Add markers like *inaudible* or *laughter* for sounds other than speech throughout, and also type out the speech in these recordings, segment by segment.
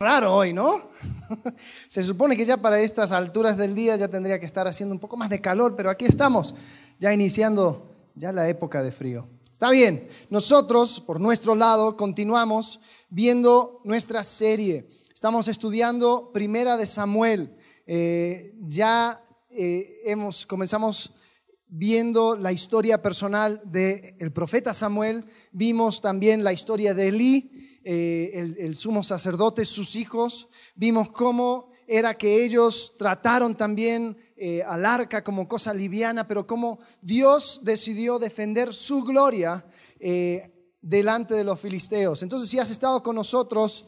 Raro hoy, ¿no? *laughs* Se supone que ya para estas alturas del día ya tendría que estar haciendo un poco más de calor, pero aquí estamos, ya iniciando ya la época de frío. Está bien, nosotros por nuestro lado continuamos viendo nuestra serie. Estamos estudiando Primera de Samuel. Eh, ya eh, hemos, comenzamos viendo la historia personal del profeta Samuel, vimos también la historia de Elí, eh, el, sumo sacerdote, sus hijos, vimos cómo era que ellos trataron también eh, al arca como cosa liviana, pero cómo Dios decidió defender su gloria eh, delante de los filisteos. Entonces, si has estado con nosotros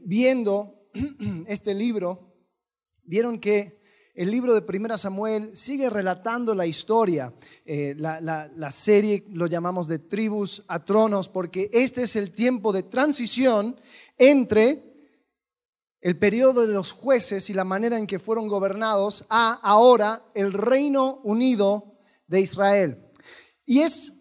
viendo *clears throat* este libro, vieron que el libro de Primera Samuel sigue relatando la historia. Eh, la, serie lo llamamos de tribus a tronos porque este es el tiempo de transición entre el periodo de los jueces y la manera en que fueron gobernados a ahora el reino unido de Israel. Y es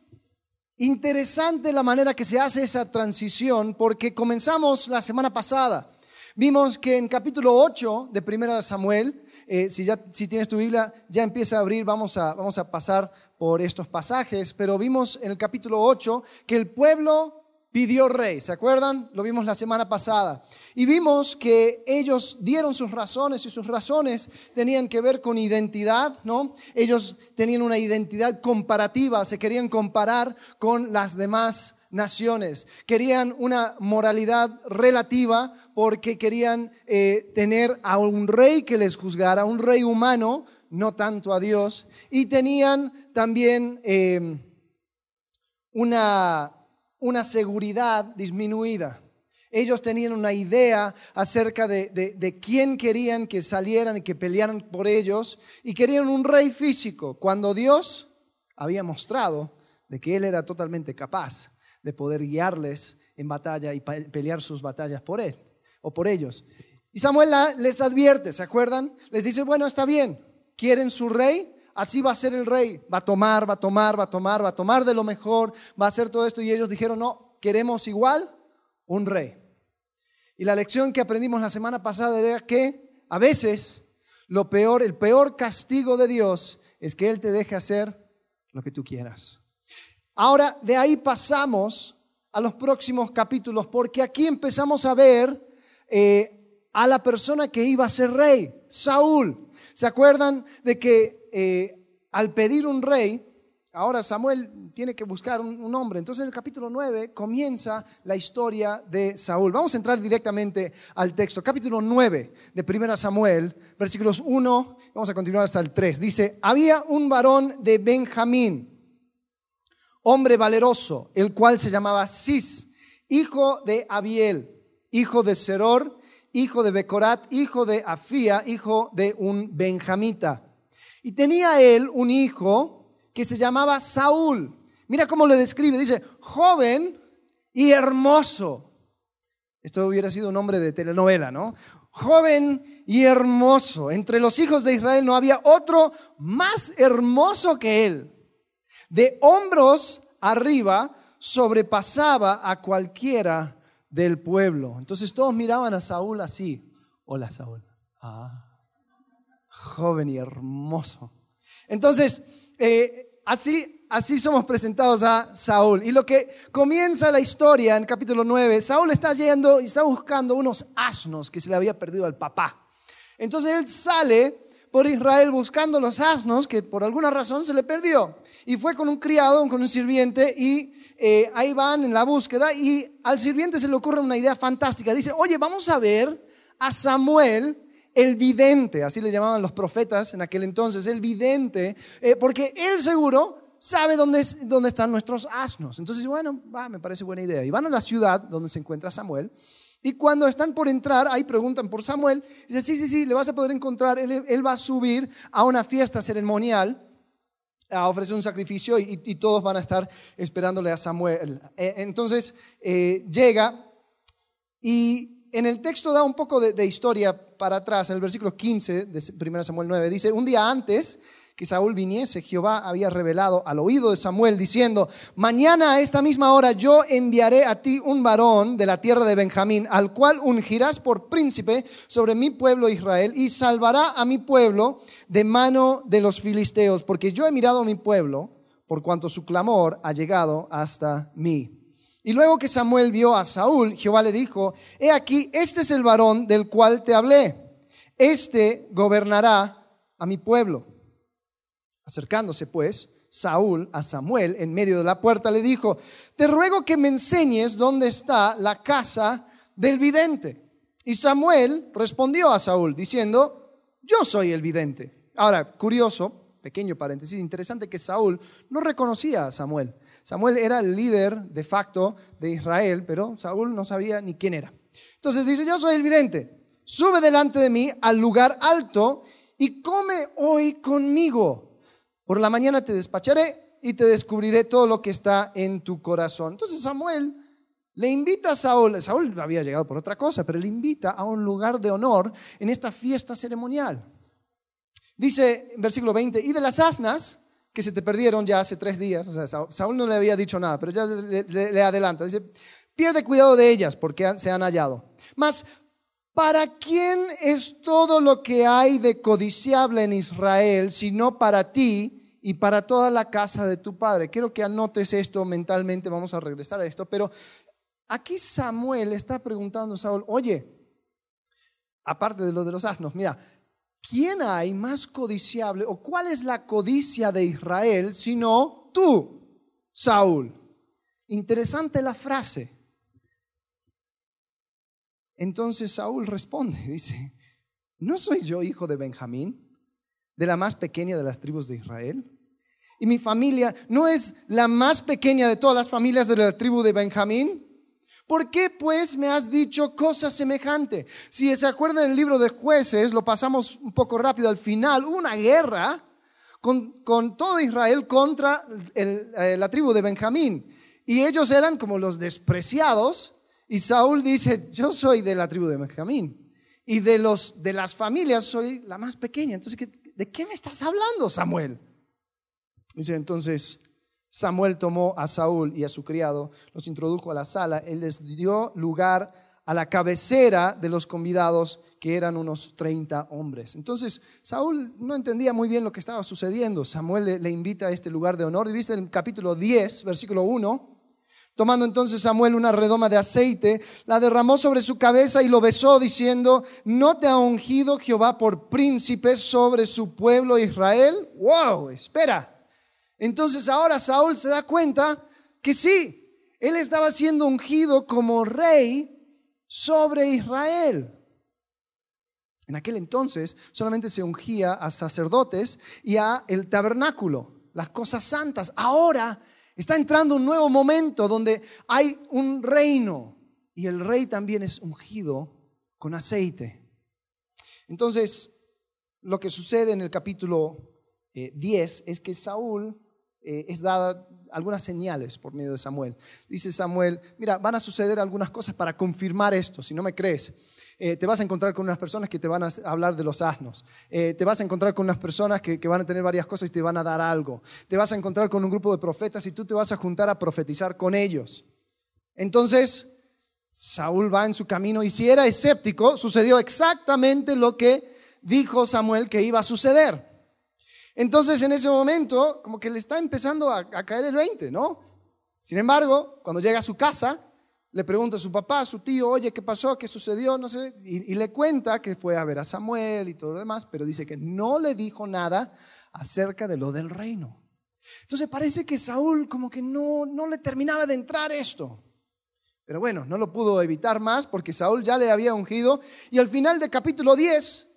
interesante la manera que se hace esa transición porque comenzamos la semana pasada. Vimos que en capítulo 8 de Primera Samuel, eh, si, ya, si tienes tu Biblia, ya empieza a abrir, vamos a, vamos a pasar por estos pasajes, pero vimos en el capítulo 8 que el pueblo pidió rey, ¿se acuerdan? Lo vimos la semana pasada. Y vimos que ellos dieron sus razones y sus razones tenían que ver con identidad, ¿no? Ellos tenían una identidad comparativa, se querían comparar con las demás naciones. Querían una moralidad relativa porque querían eh, tener a un rey que les juzgara, un rey humano, no tanto a Dios. Y tenían también eh, una, una seguridad disminuida. Ellos tenían una idea acerca de, de, quién querían que salieran y que pelearan por ellos y querían un rey físico, cuando Dios había mostrado de que Él era totalmente capaz de poder guiarles en batalla y pelear sus batallas por él o por ellos. Y Samuel les advierte, ¿se acuerdan? Les dice, bueno, está bien, quieren su rey, así va a ser el rey, va a tomar, va a tomar, va a tomar, va a tomar de lo mejor, va a hacer todo esto. Y ellos dijeron, no, queremos igual un rey. Y la lección que aprendimos la semana pasada era que a veces lo peor, el peor castigo de Dios es que Él te deje hacer lo que tú quieras. Ahora, de ahí pasamos a los próximos capítulos, porque aquí empezamos a ver eh, a la persona que iba a ser rey, Saúl. ¿Se acuerdan de que eh, al pedir un rey, ahora Samuel tiene que buscar un, un, hombre? Entonces en el capítulo 9 comienza la historia de Saúl. Vamos a entrar directamente al texto. Capítulo 9 de 1 Samuel, versículos 1, vamos a continuar hasta el 3. Dice, había un varón de Benjamín hombre valeroso, el cual se llamaba Cis, hijo de Abiel, hijo de Seror, hijo de Becorat, hijo de Afía, hijo de un benjamita. Y tenía él un hijo que se llamaba Saúl. Mira cómo le describe, dice, joven y hermoso. Esto hubiera sido un nombre de telenovela, ¿no? Joven y hermoso. Entre los hijos de Israel no había otro más hermoso que él de hombros arriba sobrepasaba a cualquiera del pueblo. Entonces todos miraban a Saúl así. Hola Saúl. Ah, joven y hermoso. Entonces, eh, así, así somos presentados a Saúl. Y lo que comienza la historia en capítulo 9, Saúl está yendo y está buscando unos asnos que se le había perdido al papá. Entonces él sale por Israel buscando los asnos que por alguna razón se le perdió y fue con un criado, con un sirviente, y eh, ahí van en la búsqueda, y al sirviente se le ocurre una idea fantástica. Dice, oye, vamos a ver a Samuel, el vidente, así le llamaban los profetas en aquel entonces, el vidente, eh, porque él seguro sabe dónde, dónde están nuestros asnos. Entonces, bueno, va, me parece buena idea. Y van a la ciudad donde se encuentra Samuel. Y cuando están por entrar, ahí preguntan por Samuel. Dice, sí, sí, sí, le vas a poder encontrar. Él, él va a subir a una fiesta ceremonial a ofrecer un sacrificio y, todos van a estar esperándole a Samuel. E, entonces eh, llega y en el texto da un poco de, historia para atrás, en el versículo 15 de 1 Samuel 9, dice, un día antes que Saúl viniese, Jehová había revelado al oído de Samuel diciendo, mañana a esta misma hora yo enviaré a ti un varón de la tierra de Benjamín, al cual ungirás por príncipe sobre mi pueblo Israel y salvará a mi pueblo de mano de los filisteos, porque yo he mirado a mi pueblo por cuanto su clamor ha llegado hasta mí. Y luego que Samuel vio a Saúl, Jehová le dijo, he aquí, este es el varón del cual te hablé, este gobernará a mi pueblo. Acercándose pues Saúl a Samuel en medio de la puerta le dijo, te ruego que me enseñes dónde está la casa del vidente. Y Samuel respondió a Saúl diciendo, yo soy el vidente. Ahora, curioso, pequeño paréntesis, interesante que Saúl no reconocía a Samuel. Samuel era el líder de facto de Israel, pero Saúl no sabía ni quién era. Entonces dice, yo soy el vidente, sube delante de mí al lugar alto y come hoy conmigo por la mañana te despacharé y te descubriré todo lo que está en tu corazón. Entonces Samuel le invita a Saúl, Saúl había llegado por otra cosa, pero le invita a un lugar de honor en esta fiesta ceremonial. Dice en versículo 20, y de las asnas que se te perdieron ya hace tres días, o sea, Saúl no le había dicho nada, pero ya le, adelanta, dice, pierde cuidado de ellas porque se han hallado. Mas, ¿para quién es todo lo que hay de codiciable en Israel, sino para ti y para toda la casa de tu padre. Quiero que anotes esto mentalmente, vamos a regresar a esto, pero aquí Samuel está preguntando a Saúl, oye, aparte de lo de los asnos, mira, ¿quién hay más codiciable o cuál es la codicia de Israel sino tú, Saúl? Interesante la frase. Entonces Saúl responde, dice, ¿no soy yo hijo de Benjamín? de la más pequeña de las tribus de Israel. Y mi familia no es la más pequeña de todas las familias de la tribu de Benjamín. ¿Por qué pues me has dicho cosa semejante? Si se acuerdan del libro de jueces, lo pasamos un poco rápido al final, hubo una guerra con, todo Israel contra eh, la tribu de Benjamín. Y ellos eran como los despreciados. Y Saúl dice, yo soy de la tribu de Benjamín. Y de, los, de las familias soy la más pequeña. Entonces, ¿de qué me estás hablando, Samuel? Dice entonces, Samuel tomó a Saúl y a su criado, los introdujo a la sala, él les dio lugar a la cabecera de los convidados, que eran unos 30 hombres. Entonces, Saúl no entendía muy bien lo que estaba sucediendo. Samuel le, invita a este lugar de honor. Y viste el capítulo 10, versículo 1, Tomando entonces Samuel una redoma de aceite, la derramó sobre su cabeza y lo besó, diciendo, ¿no te ha ungido Jehová por príncipe sobre su pueblo Israel? ¡Wow! Espera. Entonces ahora Saúl se da cuenta que sí, él estaba siendo ungido como rey sobre Israel. En aquel entonces solamente se ungía a sacerdotes y a el tabernáculo, las cosas santas. Ahora Está entrando un nuevo momento donde hay un reino y el rey también es ungido con aceite. Entonces, lo que sucede en el capítulo 10 eh, es que Saúl eh, es dada algunas señales por medio de Samuel. Dice Samuel, mira, van a suceder algunas cosas para confirmar esto, si no me crees. Eh, te vas a encontrar con unas personas que te van a hablar de los asnos. Eh, te vas a encontrar con unas personas que, van a tener varias cosas y te van a dar algo. Te vas a encontrar con un grupo de profetas y tú te vas a juntar a profetizar con ellos. Entonces, Saúl va en su camino y si era escéptico, sucedió exactamente lo que dijo Samuel que iba a suceder. Entonces, en ese momento, como que le está empezando a, caer el 20, ¿no? Sin embargo, cuando llega a su casa, le pregunta a su papá, a su tío, oye, ¿qué pasó? ¿Qué sucedió? No sé. Y, le cuenta que fue a ver a Samuel y todo lo demás, pero dice que no le dijo nada acerca de lo del reino. Entonces parece que Saúl como que no, no le terminaba de entrar esto. Pero bueno, no lo pudo evitar más porque Saúl ya le había ungido. Y al final del capítulo 10,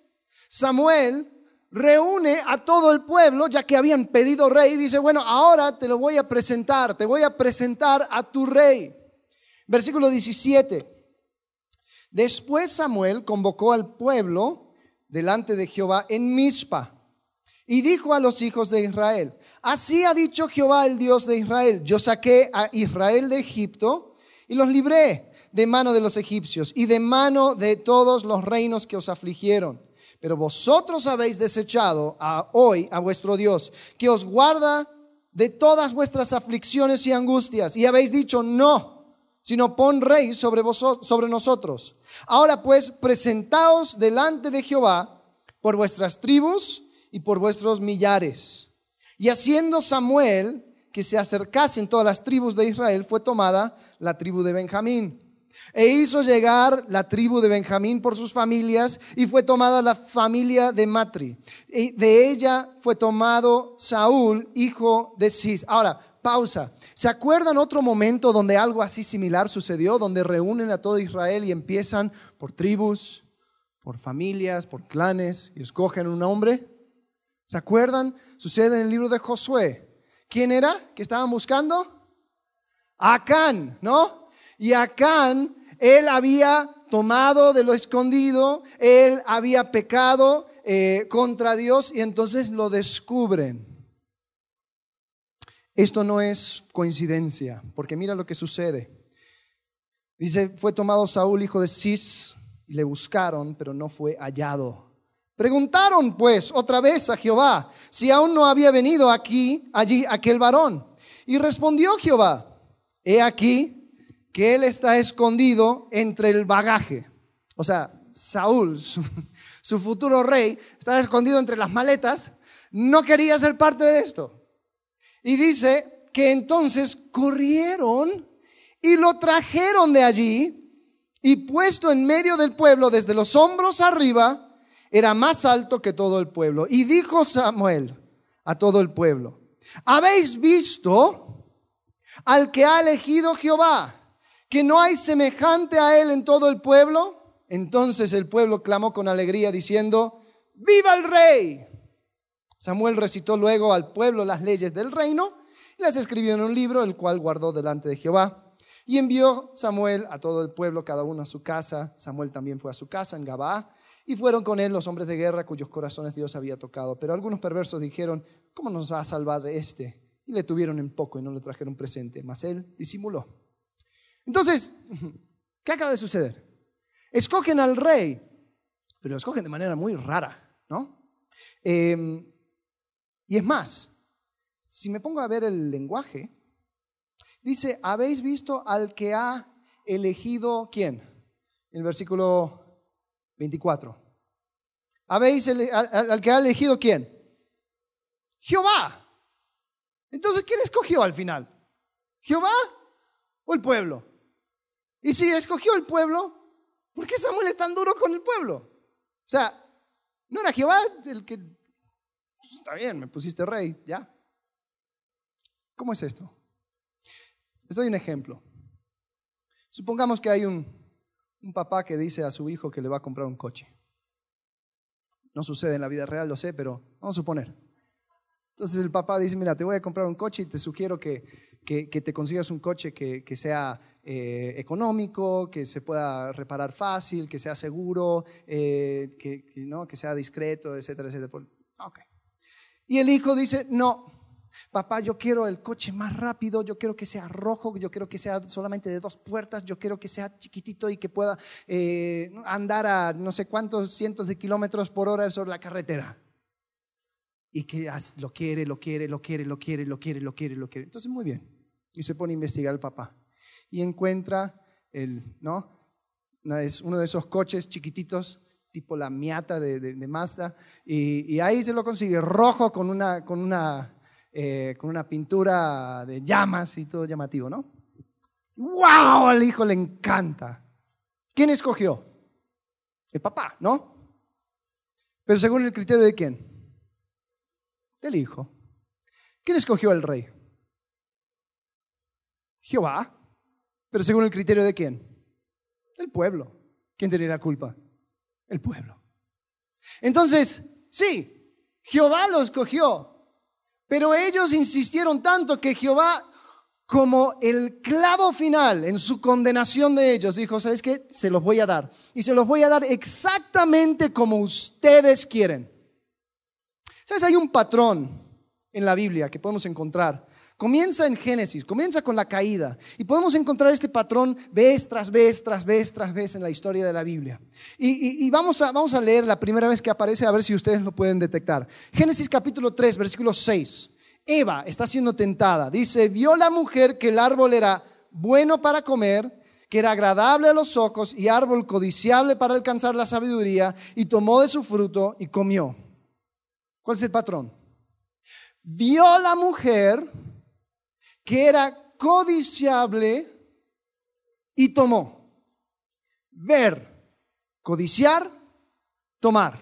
Samuel reúne a todo el pueblo, ya que habían pedido rey, dice, bueno, ahora te lo voy a presentar, te voy a presentar a tu rey. Versículo 17. Después Samuel convocó al pueblo delante de Jehová en Mizpa y dijo a los hijos de Israel, así ha dicho Jehová el Dios de Israel, yo saqué a Israel de Egipto y los libré de mano de los egipcios y de mano de todos los reinos que os afligieron Pero vosotros habéis desechado a hoy a vuestro Dios, que os guarda de todas vuestras aflicciones y angustias, y habéis dicho no, sino pon rey sobre, vosotros, sobre nosotros. Ahora pues, presentaos delante de Jehová por vuestras tribus y por vuestros millares. Y haciendo Samuel que se acercasen todas las tribus de Israel, fue tomada la tribu de Benjamín. E hizo llegar la tribu de Benjamín por sus familias y fue tomada la familia de Matri. Y de ella fue tomado Saúl, hijo de Cis. Ahora, pausa. ¿Se acuerdan otro momento donde algo así similar sucedió? Donde reúnen a todo Israel y empiezan por tribus, por familias, por clanes y escogen un hombre. ¿Se acuerdan? Sucede en el libro de Josué. ¿Quién era que estaban buscando? Acán, ¿no? Y Acán, él había tomado de lo escondido, él había pecado eh, contra Dios y entonces lo descubren. Esto no es coincidencia, porque mira lo que sucede. Dice, fue tomado Saúl, hijo de Cis, y le buscaron, pero no fue hallado. Preguntaron pues otra vez a Jehová si aún no había venido aquí, allí aquel varón. Y respondió Jehová, he aquí que él está escondido entre el bagaje. O sea, Saúl, *laughs* su, futuro rey, estaba escondido entre las maletas, no quería ser parte de esto. Y dice que entonces corrieron y lo trajeron de allí y puesto en medio del pueblo desde los hombros arriba, era más alto que todo el pueblo. Y dijo Samuel a todo el pueblo, ¿habéis visto al que ha elegido Jehová, que no hay semejante a él en todo el pueblo? Entonces el pueblo clamó con alegría diciendo, ¡Viva el rey! Samuel recitó luego al pueblo las leyes del reino y las escribió en un libro, el cual guardó delante de Jehová. Y envió Samuel a todo el pueblo, cada uno a su casa. Samuel también fue a su casa en Gabaa. Y fueron con él los hombres de guerra cuyos corazones Dios había tocado. Pero algunos perversos dijeron, ¿cómo nos va a salvar este? Y le tuvieron en poco y no le trajeron presente. Mas él disimuló. Entonces, ¿qué acaba de suceder? Escogen al rey, pero lo escogen de manera muy rara, ¿no? Eh, y es más, si me pongo a ver el lenguaje, dice, ¿habéis visto al que ha elegido quién? En el versículo 24. ¿Habéis al, que ha elegido quién? Jehová. Entonces, ¿quién escogió al final? ¿Jehová o el pueblo? Y si escogió el pueblo, ¿por qué Samuel es tan duro con el pueblo? O sea, ¿no era Jehová el que está bien, me pusiste rey, ya. ¿Cómo es esto? Les doy un ejemplo. Supongamos que hay un, un papá que dice a su hijo que le va a comprar un coche. No sucede en la vida real, lo sé, pero vamos a suponer. Entonces el papá dice, mira, te voy a comprar un coche y te sugiero que, que, te consigas un coche que, que sea eh, económico, que se pueda reparar fácil, que sea seguro, eh, que, ¿no? que sea discreto, etcétera, etcétera. Okay. Y el hijo dice, no, papá, yo quiero el coche más rápido, yo quiero que sea rojo, yo quiero que sea solamente de dos puertas, yo quiero que sea chiquitito y que pueda eh, andar a no sé cuántos cientos de kilómetros por hora sobre la carretera. Y que lo quiere, lo quiere, lo quiere, lo quiere, lo quiere, lo quiere, lo quiere. Entonces, muy bien. Y se pone a investigar el papá. Y encuentra el, ¿no? Uno de esos coches chiquititos tipo la miata de, Mazda, y, ahí se lo consigue rojo con una, con, una, eh, con una pintura de llamas y todo llamativo, ¿no? ¡Wow! Al hijo le encanta. ¿Quién escogió? El papá, ¿no? Pero según el criterio de quién? Del hijo. ¿Quién escogió al rey? Jehová. Pero según el criterio de quién? Del pueblo. ¿Quién tenía la culpa? el pueblo. Entonces, sí, Jehová los escogió, pero ellos insistieron tanto que Jehová, como el clavo final en su condenación de ellos, dijo, ¿sabes qué? Se los voy a dar. Y se los voy a dar exactamente como ustedes quieren. ¿Sabes? Hay un patrón en la Biblia que podemos encontrar comienza en Génesis, comienza con la caída. Y podemos encontrar este patrón vez tras vez, tras vez, tras vez en la historia de la Biblia. Y, vamos, a, vamos a leer la primera vez que aparece, a ver si ustedes lo pueden detectar. Génesis capítulo 3, versículo 6. Eva está siendo tentada. Dice, vio la mujer que el árbol era bueno para comer, que era agradable a los ojos y árbol codiciable para alcanzar la sabiduría, y tomó de su fruto y comió. ¿Cuál es el patrón? Vio la mujer que era codiciable y tomó. Ver, codiciar, tomar.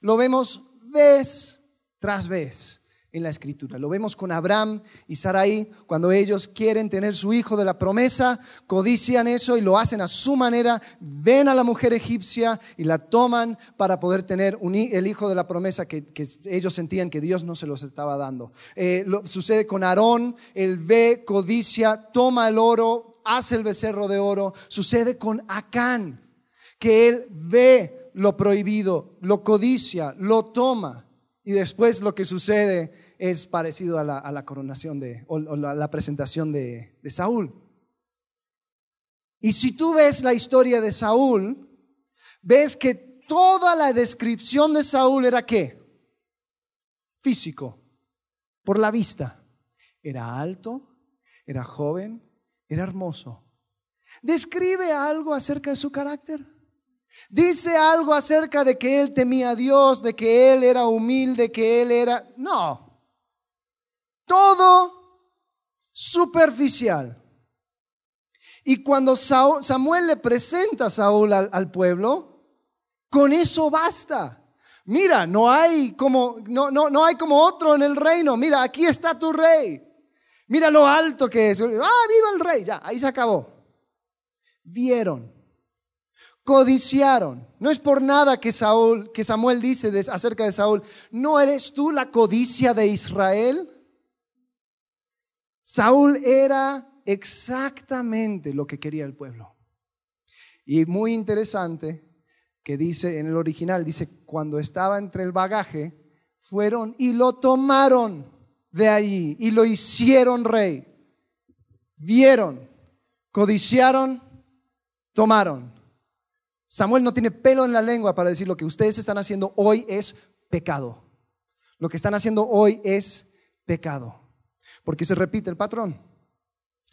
Lo vemos vez tras vez en la escritura. Lo vemos con Abraham y Sarai cuando ellos quieren tener su hijo de la promesa, codician eso y lo hacen a su manera, ven a la mujer egipcia y la toman para poder tener el hijo de la promesa que, ellos sentían que Dios no se los estaba dando. Eh, sucede con Aarón, él ve, codicia, toma el oro, hace el becerro de oro. Sucede con Acán, que él ve lo prohibido, lo codicia, lo toma. Y después lo que sucede es parecido a la, coronación de, o, la, presentación de, de Saúl. Y si tú ves la historia de Saúl, ves que toda la descripción de Saúl era qué? Físico, por la vista. Era alto, era joven, era hermoso. ¿Describe algo acerca de su carácter? ¿Dice algo acerca de que él temía a Dios, de que él era humilde, que él era... No, todo superficial. Y cuando Samuel le presenta a Saúl al, pueblo, con eso basta. Mira, no hay como no, no, no hay como otro en el reino. Mira, aquí está tu rey. Mira lo alto que es. Ah, viva el rey. Ya, ahí se acabó. Vieron, codiciaron. No es por nada que Saúl, que Samuel dice acerca de Saúl, ¿no eres tú la codicia de Israel? Saúl era exactamente lo que quería el pueblo. Y muy interesante que dice en el original, dice, cuando estaba entre el bagaje, fueron y lo tomaron de allí y lo hicieron rey. Vieron, codiciaron, tomaron. Samuel no tiene pelo en la lengua para decir lo que ustedes están haciendo hoy es pecado. Lo que están haciendo hoy es pecado porque se repite el patrón.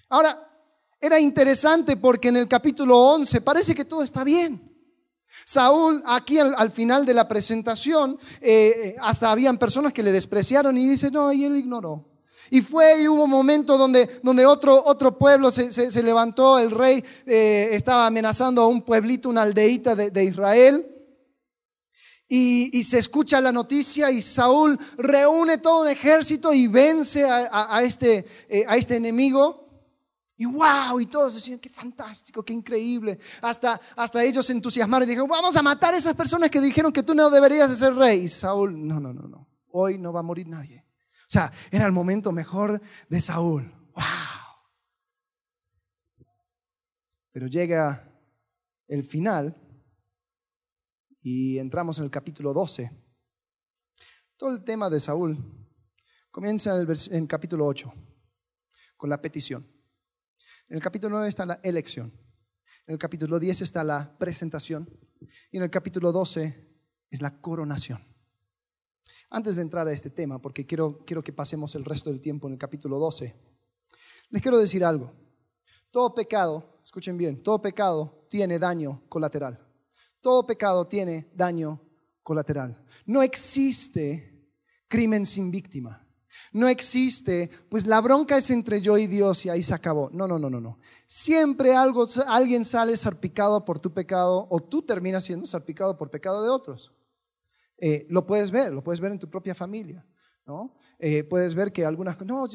Ahora, era interesante porque en el capítulo 11 parece que todo está bien. Saúl, aquí al, final de la presentación, eh, eh, hasta habían personas que le despreciaron y dice, no, y él ignoró. Y fue y hubo un momento donde, donde otro, otro pueblo se, levantó, el rey eh, estaba amenazando a un pueblito, una aldeíta de Israel, y, se escucha la noticia y Saúl reúne todo un ejército y vence a, este, eh, a este enemigo. Y wow, y todos decían, qué fantástico, qué increíble. Hasta, hasta ellos se entusiasmaron y dijeron, vamos a matar a esas personas que dijeron que tú no deberías de ser rey. Y Saúl, no, no, no, no, hoy no va a morir nadie. O sea, era el momento mejor de Saúl. Wow. Pero llega el final y entramos en el capítulo 12. Todo el tema de Saúl comienza en el, capítulo 8, con la petición. En el capítulo 9 está la elección. En el capítulo 10 está la presentación. Y en el capítulo 12 es la coronación. Antes de entrar a este tema, porque quiero, quiero que pasemos el resto del tiempo en el capítulo 12, les quiero decir algo. Todo pecado, escuchen bien, todo pecado tiene daño colateral. Todo pecado tiene daño colateral. No existe crimen sin víctima. No existe, pues la bronca es entre yo y Dios y ahí se acabó. No, no, no, no, no. Siempre algo, alguien sale salpicado por tu pecado o tú terminas siendo salpicado por pecado de otros. Eh, lo puedes ver, lo puedes ver en tu propia familia. ¿no? Eh, puedes ver que algunas no,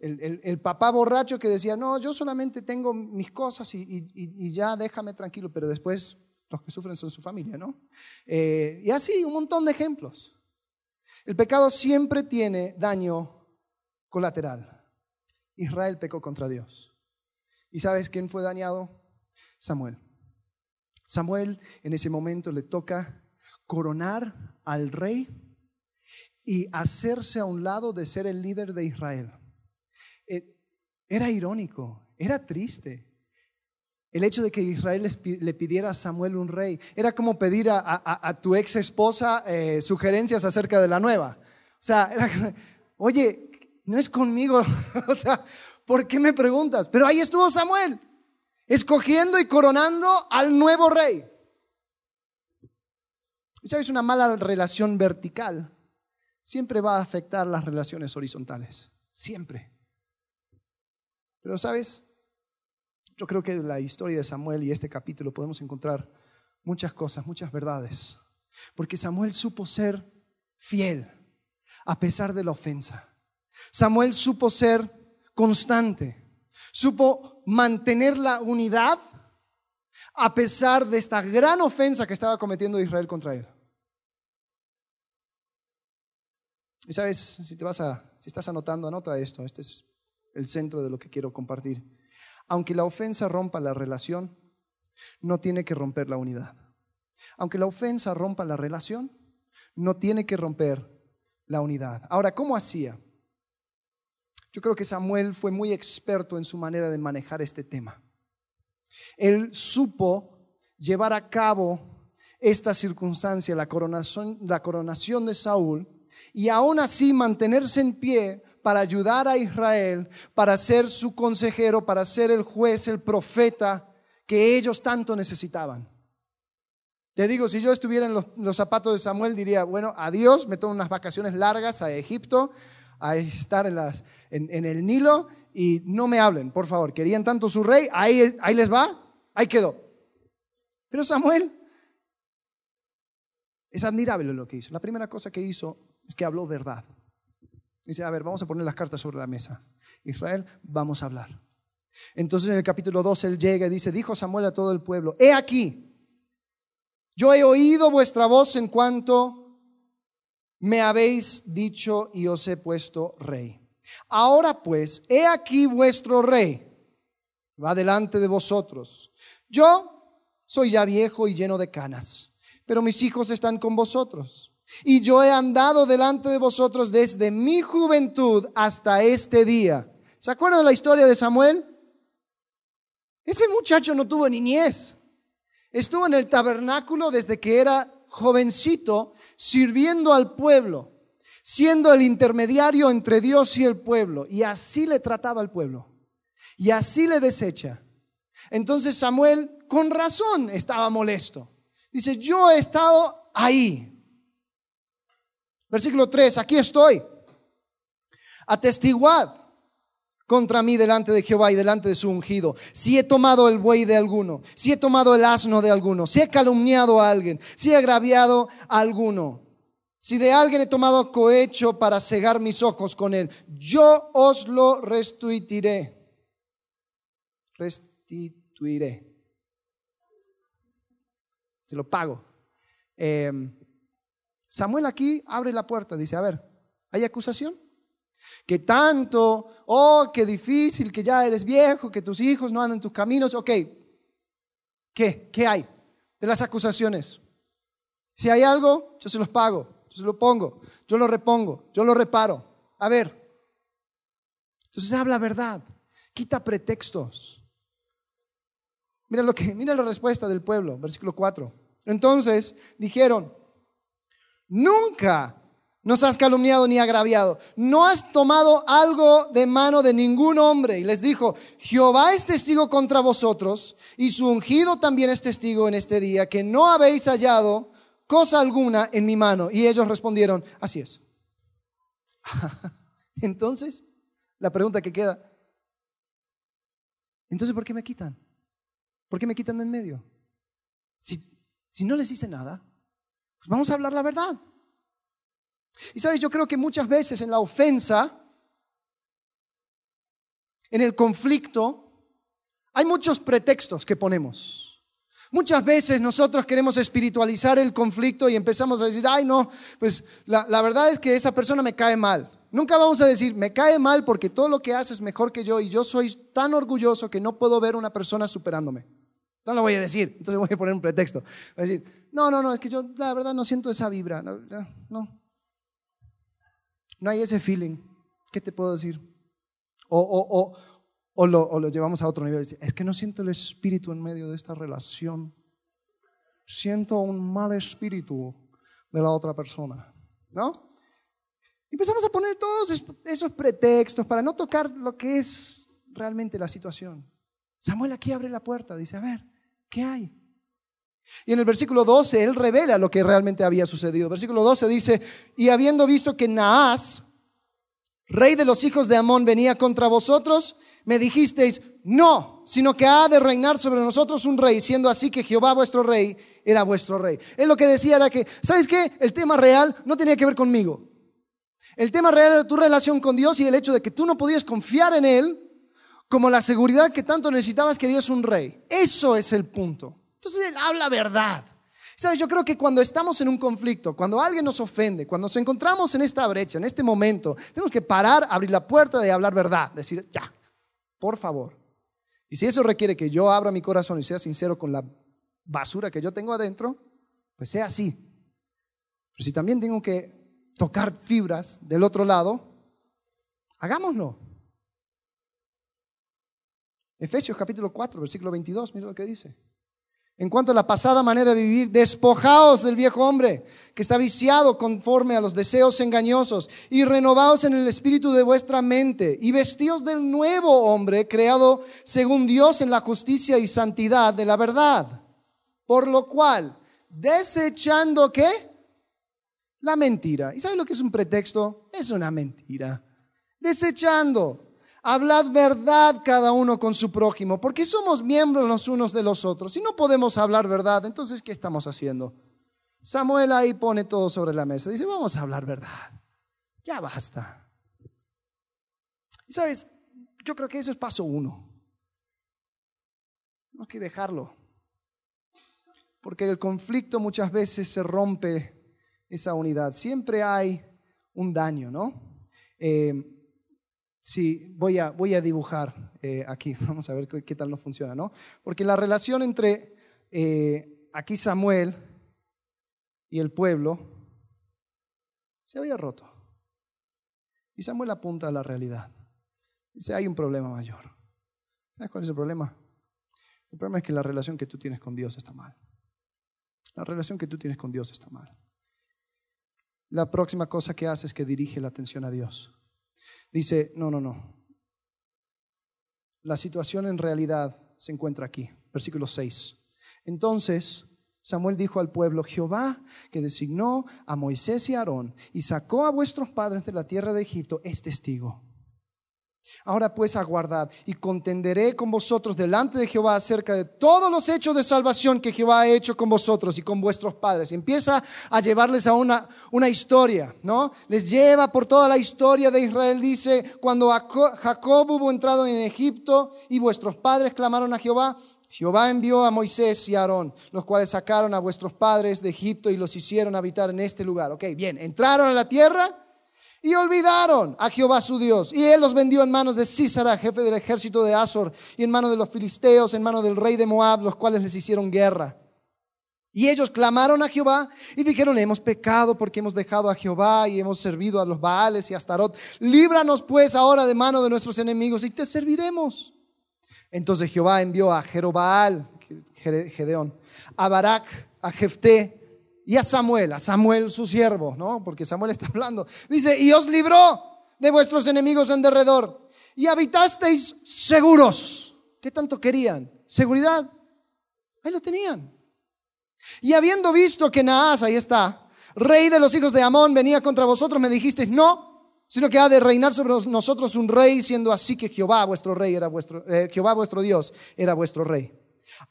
el, papá borracho que decía, no, yo solamente tengo mis cosas y ya déjame tranquilo, pero después los que sufren son su familia, ¿no? Eh, y así, un montón de ejemplos. El pecado siempre tiene daño colateral. Israel pecó contra Dios. ¿Y sabes quién fue dañado? Samuel. Samuel en ese momento le toca coronar al rey y hacerse a un lado de ser el líder de Israel. Eh, era irónico, era triste. El hecho de que Israel le pidiera a Samuel un rey era como pedir a, tu ex esposa eh, sugerencias acerca de la nueva. O sea, era, oye, no es conmigo. *laughs* o sea, ¿por qué me preguntas? Pero ahí estuvo Samuel, escogiendo y coronando al nuevo rey. Y sabes, una mala relación vertical siempre va a afectar las relaciones horizontales. Siempre. Pero sabes, yo creo que en la historia de Samuel y este capítulo podemos encontrar muchas cosas, muchas verdades. Porque Samuel supo ser fiel a pesar de la ofensa. Samuel supo ser constante, supo mantener la unidad a pesar de esta gran ofensa que estaba cometiendo Israel contra él. Y sabes, si te vas a, si estás anotando, anota esto. Este es el centro de lo que quiero compartir. Aunque la ofensa rompa la relación, no tiene que romper la unidad. Aunque la ofensa rompa la relación, no tiene que romper la unidad. Ahora, ¿cómo hacía? Yo creo que Samuel fue muy experto en su manera de manejar este tema. Él supo llevar a cabo esta circunstancia, la coronación, de Saúl, y aún así mantenerse en pie para ayudar a Israel, para ser su consejero, para ser el juez, el profeta que ellos tanto necesitaban. Te digo, si yo estuviera en los, zapatos de Samuel, diría, bueno, adiós, me tomo unas vacaciones largas a Egipto, a estar en, el Nilo y no me hablen, por favor. Querían tanto su rey, ahí les va, ahí quedó. Pero Samuel es admirable lo que hizo. La primera cosa que hizo es que habló verdad. Dice, a ver, vamos a poner las cartas sobre la mesa. Israel, vamos a hablar. Entonces en el capítulo 2 él llega y dice, dijo Samuel a todo el pueblo, he aquí, yo he oído vuestra voz en cuanto me habéis dicho y os he puesto rey. Ahora pues, he aquí vuestro rey, va delante de vosotros. Yo soy ya viejo y lleno de canas, pero mis hijos están con vosotros. Y yo he andado delante de vosotros desde mi juventud hasta este día. ¿Se acuerdan de la historia de Samuel? Ese muchacho no tuvo niñez. Estuvo en el tabernáculo desde que era jovencito, sirviendo al pueblo, siendo el intermediario entre Dios y el pueblo. Y así le trataba al pueblo. Y así le desecha. Entonces Samuel, con razón, estaba molesto. Dice, yo he estado ahí, Versículo 3, aquí estoy. Atestiguad contra mí delante de Jehová y delante de su ungido. Si he tomado el buey de alguno, si he tomado el asno de alguno, si he calumniado a alguien, si he agraviado a alguno, si de alguien he tomado cohecho para cegar mis ojos con él, yo os lo restituiré. Restituiré. Se lo pago. Eh, Samuel aquí abre la puerta, dice, a ver, ¿hay acusación? Que tanto, oh, qué difícil, que ya eres viejo, que tus hijos no andan en tus caminos, ok. ¿Qué? ¿Qué hay de las acusaciones? Si hay algo, yo se los pago, yo se lo pongo, yo lo repongo, yo lo reparo. A ver. Entonces habla verdad, quita pretextos. Mira lo que, mira la respuesta del pueblo, versículo 4. Entonces dijeron, Nunca nos has calumniado ni agraviado. No has tomado algo de mano de ningún hombre. Y les dijo, Jehová es testigo contra vosotros y su ungido también es testigo en este día, que no habéis hallado cosa alguna en mi mano. Y ellos respondieron, así es. *laughs* Entonces, la pregunta que queda, entonces, ¿por qué me quitan? ¿Por qué me quitan de en medio? Si, si no les hice nada, pues vamos a hablar la verdad. Y sabes, yo creo que muchas veces en la ofensa, en el conflicto, hay muchos pretextos que ponemos. Muchas veces nosotros queremos espiritualizar el conflicto y empezamos a decir, ay no, pues la, la, verdad es que esa persona me cae mal. Nunca vamos a decir, me cae mal porque todo lo que hace es mejor que yo y yo soy tan orgulloso que no puedo ver una persona superándome. No lo voy a decir, entonces voy a poner un pretexto. Voy a decir, no, no, no, es que yo la verdad no siento esa vibra. No, no, hay ese feeling. ¿Qué te puedo decir? O, o, lo, llevamos a otro nivel. Es que no siento el espíritu en medio de esta relación. Siento un mal espíritu de la otra persona. ¿No? Empezamos a poner todos esos pretextos para no tocar lo que es realmente la situación. Samuel aquí abre la puerta, dice, a ver, ¿qué hay? Y en el versículo 12 él revela lo que realmente había sucedido. Versículo 12 dice, y habiendo visto que Naas, rey de los hijos de Amón, venía contra vosotros, me dijisteis, no, sino que ha de reinar sobre nosotros un rey, siendo así que Jehová vuestro rey era vuestro rey. Él lo que decía era que, ¿sabes qué? El tema real no tenía que ver conmigo. El tema real era tu relación con Dios y el hecho de que tú no podías confiar en Él como la seguridad que tanto necesitabas que Dios es un rey. Eso es el punto. Entonces Él habla verdad. ¿Sabes? Yo creo que cuando estamos en un conflicto, cuando alguien nos ofende, cuando nos encontramos en esta brecha, en este momento, tenemos que parar, abrir la puerta de hablar verdad, decir, ya, por favor. Y si eso requiere que yo abra mi corazón y sea sincero con la basura que yo tengo adentro, pues sea así. Pero si también tengo que tocar fibras del otro lado, hagámoslo. Efesios capítulo 4, versículo 22, mira lo que dice. En cuanto a la pasada manera de vivir, despojaos del viejo hombre que está viciado conforme a los deseos engañosos y renovaos en el espíritu de vuestra mente y vestíos del nuevo hombre creado según Dios en la justicia y santidad de la verdad. Por lo cual, desechando qué? La mentira. ¿Y sabe lo que es un pretexto? Es una mentira. Desechando. Hablad verdad cada uno con su prójimo, porque somos miembros los unos de los otros. Si no podemos hablar verdad, entonces, ¿qué estamos haciendo? Samuel ahí pone todo sobre la mesa. Dice, vamos a hablar verdad. Ya basta. Y sabes, yo creo que eso es paso uno. No hay que dejarlo. Porque el conflicto muchas veces se rompe esa unidad. Siempre hay un daño, ¿no? Eh, sí, voy a, voy a dibujar eh, aquí, *laughs* vamos a ver qué, tal no funciona, ¿no? Porque la relación entre eh, aquí Samuel y el pueblo se había roto. Y Samuel apunta a la realidad. Dice, hay un problema mayor. ¿Sabes cuál es el problema? El problema es que la relación que tú tienes con Dios está mal. La relación que tú tienes con Dios está mal la próxima cosa que hace es que dirige la atención a Dios. Dice, no, no, no. La situación en realidad se encuentra aquí. Versículo 6. Entonces Samuel dijo al pueblo, Jehová que designó a Moisés y a Aarón y sacó a vuestros padres de la tierra de Egipto, es testigo Ahora pues aguardad y contenderé con vosotros delante de Jehová acerca de todos los hechos de salvación que Jehová ha hecho con vosotros y con vuestros padres. empieza a llevarles a una, una historia, ¿no? Les lleva por toda la historia de Israel. Dice, cuando Jacob hubo entrado en Egipto y vuestros padres clamaron a Jehová, Jehová envió a Moisés y a Aarón, los cuales sacaron a vuestros padres de Egipto y los hicieron habitar en este lugar. Ok, bien, entraron a la tierra y olvidaron a Jehová su Dios. Y él los vendió en manos de Císara, jefe del ejército de Azor, y en manos de los filisteos, en manos del rey de Moab, los cuales les hicieron guerra. Y ellos clamaron a Jehová y dijeron, hemos pecado porque hemos dejado a Jehová y hemos servido a los Baales y a Astarot. Líbranos pues ahora de mano de nuestros enemigos y te serviremos. Entonces Jehová envió a Jerobaal, Gedeón, a Barak, a Jefté, y a Samuel, a Samuel su siervo, ¿no? Porque Samuel está hablando. Dice, y os libró de vuestros enemigos en derredor y habitasteis seguros. ¿Qué tanto querían? Seguridad. Ahí lo tenían. Y habiendo visto que Naas, ahí está, rey de los hijos de Amón, venía contra vosotros, me dijisteis, no, sino que ha de reinar sobre nosotros un rey, siendo así que Jehová vuestro rey era vuestro, eh, Jehová vuestro Dios era vuestro rey.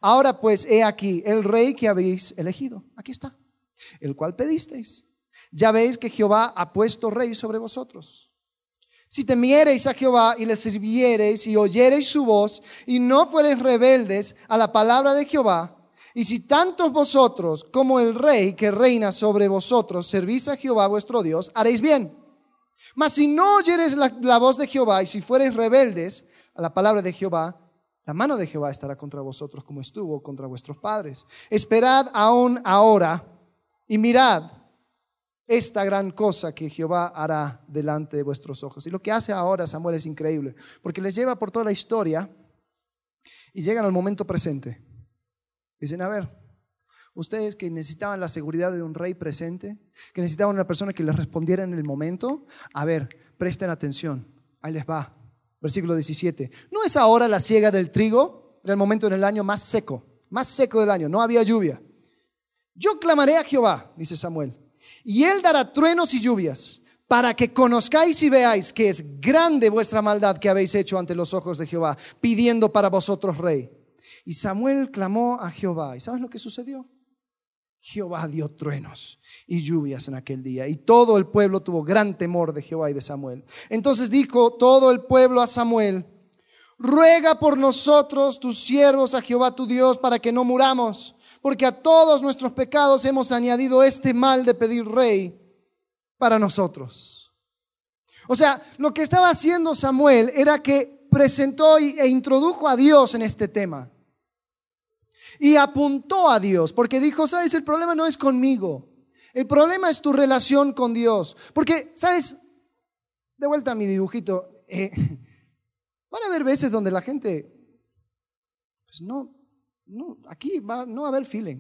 Ahora pues he aquí el rey que habéis elegido. Aquí está el cual pedisteis. Ya veis que Jehová ha puesto rey sobre vosotros. Si temiereis a Jehová y le sirviereis y oyereis su voz y no fuereis rebeldes a la palabra de Jehová, y si tantos vosotros como el rey que reina sobre vosotros servís a Jehová vuestro Dios, haréis bien. Mas si no oyereis la, la voz de Jehová y si fuereis rebeldes a la palabra de Jehová, la mano de Jehová estará contra vosotros como estuvo contra vuestros padres. Esperad aún ahora y mirad, esta gran cosa que Jehová hará delante de vuestros ojos. Y lo que hace ahora Samuel es increíble, porque les lleva por toda la historia y llegan al momento presente. Dicen, a ver, ustedes que necesitaban la seguridad de un rey presente, que necesitaban una persona que les respondiera en el momento, a ver, presten atención, ahí les va. Versículo 17. ¿No es ahora la siega del trigo? Era el momento en el año más seco, más seco del año, no había lluvia. Yo clamaré a Jehová, dice Samuel, y él dará truenos y lluvias, para que conozcáis y veáis que es grande vuestra maldad que habéis hecho ante los ojos de Jehová, pidiendo para vosotros rey. Y Samuel clamó a Jehová. ¿Y sabes lo que sucedió? Jehová dio truenos y lluvias en aquel día, y todo el pueblo tuvo gran temor de Jehová y de Samuel. Entonces dijo todo el pueblo a Samuel, ruega por nosotros, tus siervos, a Jehová tu Dios, para que no muramos porque a todos nuestros pecados hemos añadido este mal de pedir rey para nosotros. O sea, lo que estaba haciendo Samuel era que presentó e introdujo a Dios en este tema. Y apuntó a Dios, porque dijo, sabes, el problema no es conmigo, el problema es tu relación con Dios. Porque, sabes, de vuelta a mi dibujito, eh, *laughs* van a haber veces donde la gente, pues no, no, aquí va, no va a haber feeling.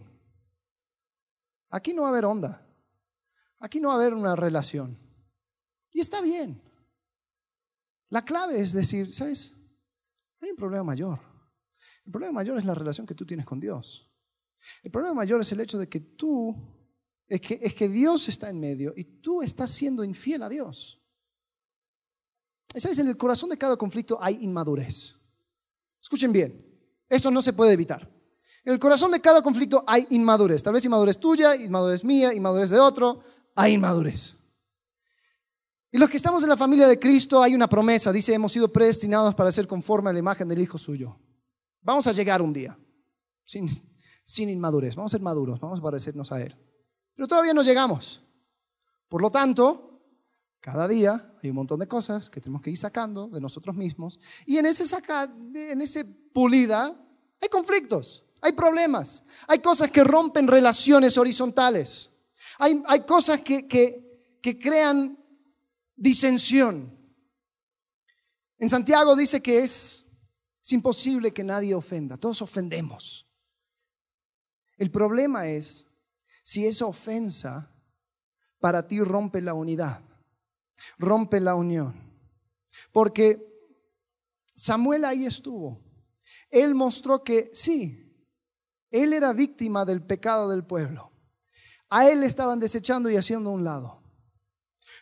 Aquí no va a haber onda. Aquí no va a haber una relación. Y está bien. La clave es decir, ¿sabes? Hay un problema mayor. El problema mayor es la relación que tú tienes con Dios. El problema mayor es el hecho de que tú, es que, es que Dios está en medio y tú estás siendo infiel a Dios. ¿Sabes? En el corazón de cada conflicto hay inmadurez. Escuchen bien, eso no se puede evitar. En el corazón de cada conflicto hay inmadurez. Tal vez inmadurez tuya, inmadurez mía, inmadurez de otro. Hay inmadurez. Y los que estamos en la familia de Cristo hay una promesa. Dice, hemos sido predestinados para ser conforme a la imagen del Hijo suyo. Vamos a llegar un día sin, sin inmadurez. Vamos a ser maduros, vamos a parecernos a Él. Pero todavía no llegamos. Por lo tanto, cada día hay un montón de cosas que tenemos que ir sacando de nosotros mismos. Y en ese, saca, en ese pulida hay conflictos. Hay problemas, hay cosas que rompen relaciones horizontales, hay, hay cosas que, que, que crean disensión. En Santiago dice que es, es imposible que nadie ofenda, todos ofendemos. El problema es si esa ofensa para ti rompe la unidad, rompe la unión. Porque Samuel ahí estuvo. Él mostró que sí, él era víctima del pecado del pueblo. A él le estaban desechando y haciendo un lado.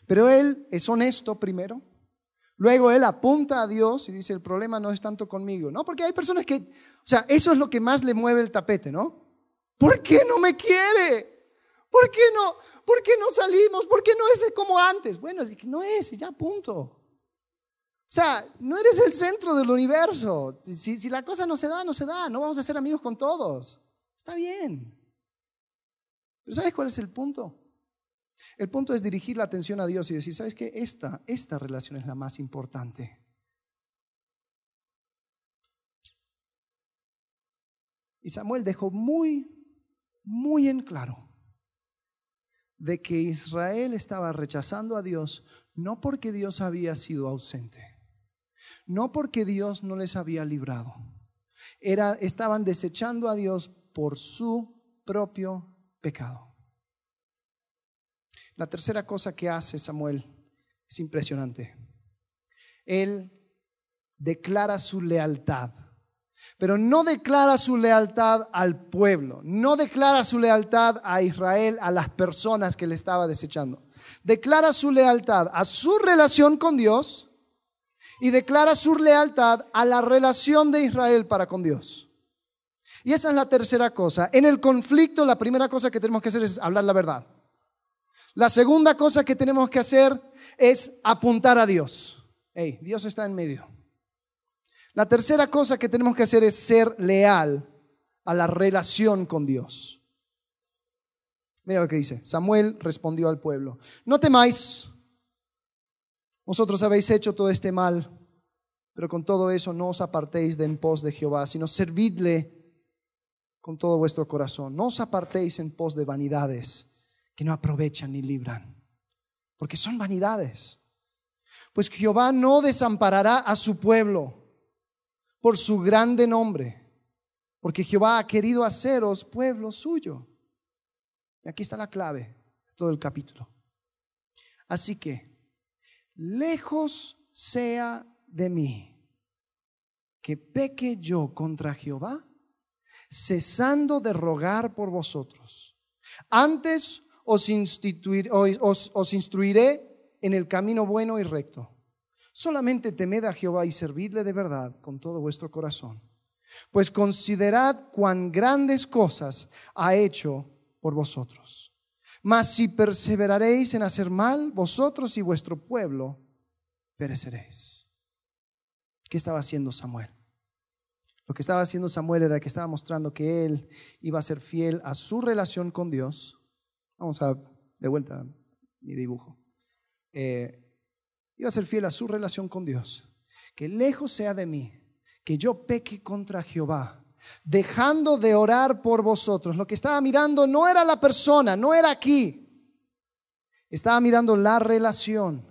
Pero él es honesto primero. Luego él apunta a Dios y dice, el problema no es tanto conmigo, ¿no? Porque hay personas que, o sea, eso es lo que más le mueve el tapete, ¿no? ¿Por qué no me quiere? ¿Por qué no? ¿Por qué no salimos? ¿Por qué no es como antes? Bueno, es que no es, ya punto. O sea, no eres el centro del universo. Si, la cosa no se da, no se da. No vamos a ser amigos con todos. Está bien. Pero ¿sabes cuál es el punto? El punto es dirigir la atención a Dios y decir, ¿sabes qué? Esta, esta relación es la más importante. Y Samuel dejó muy, muy en claro de que Israel estaba rechazando a Dios no porque Dios había sido ausente, no porque Dios no les había librado. Era, estaban desechando a Dios por su propio pecado. La tercera cosa que hace Samuel es impresionante. Él declara su lealtad, pero no declara su lealtad al pueblo, no declara su lealtad a Israel, a las personas que le estaba desechando. Declara su lealtad a su relación con Dios y declara su lealtad a la relación de Israel para con Dios. Y esa es la tercera cosa. En el conflicto, la primera cosa que tenemos que hacer es hablar la verdad. La segunda cosa que tenemos que hacer es apuntar a Dios. Hey, Dios está en medio. La tercera cosa que tenemos que hacer es ser leal a la relación con Dios. Mira lo que dice. Samuel respondió al pueblo, no temáis, vosotros habéis hecho todo este mal, pero con todo eso no os apartéis de en pos de Jehová, sino servidle con todo vuestro corazón. No os apartéis en pos de vanidades que no aprovechan ni libran. porque son vanidades. Pues Jehová no desamparará a su pueblo por su grande nombre, porque Jehová ha querido haceros pueblo suyo. Y aquí está la clave de todo el capítulo. Así que, lejos sea de mí que peque yo contra Jehová, cesando de rogar por vosotros. Antes os, os, instruiré en el camino bueno y recto. Solamente temed a Jehová y servidle de verdad con todo vuestro corazón. Pues considerad cuán grandes cosas ha hecho por vosotros. Mas si perseveraréis en hacer mal, vosotros y vuestro pueblo pereceréis. ¿Qué estaba haciendo Samuel? Lo que estaba haciendo Samuel era que estaba mostrando que él iba a ser fiel a su relación con Dios. Vamos a, de vuelta, mi dibujo. Eh, iba a ser fiel a su relación con Dios. Que lejos sea de mí que yo peque contra Jehová, dejando de orar por vosotros. Lo que estaba mirando no era la persona, no era aquí. Estaba mirando la relación.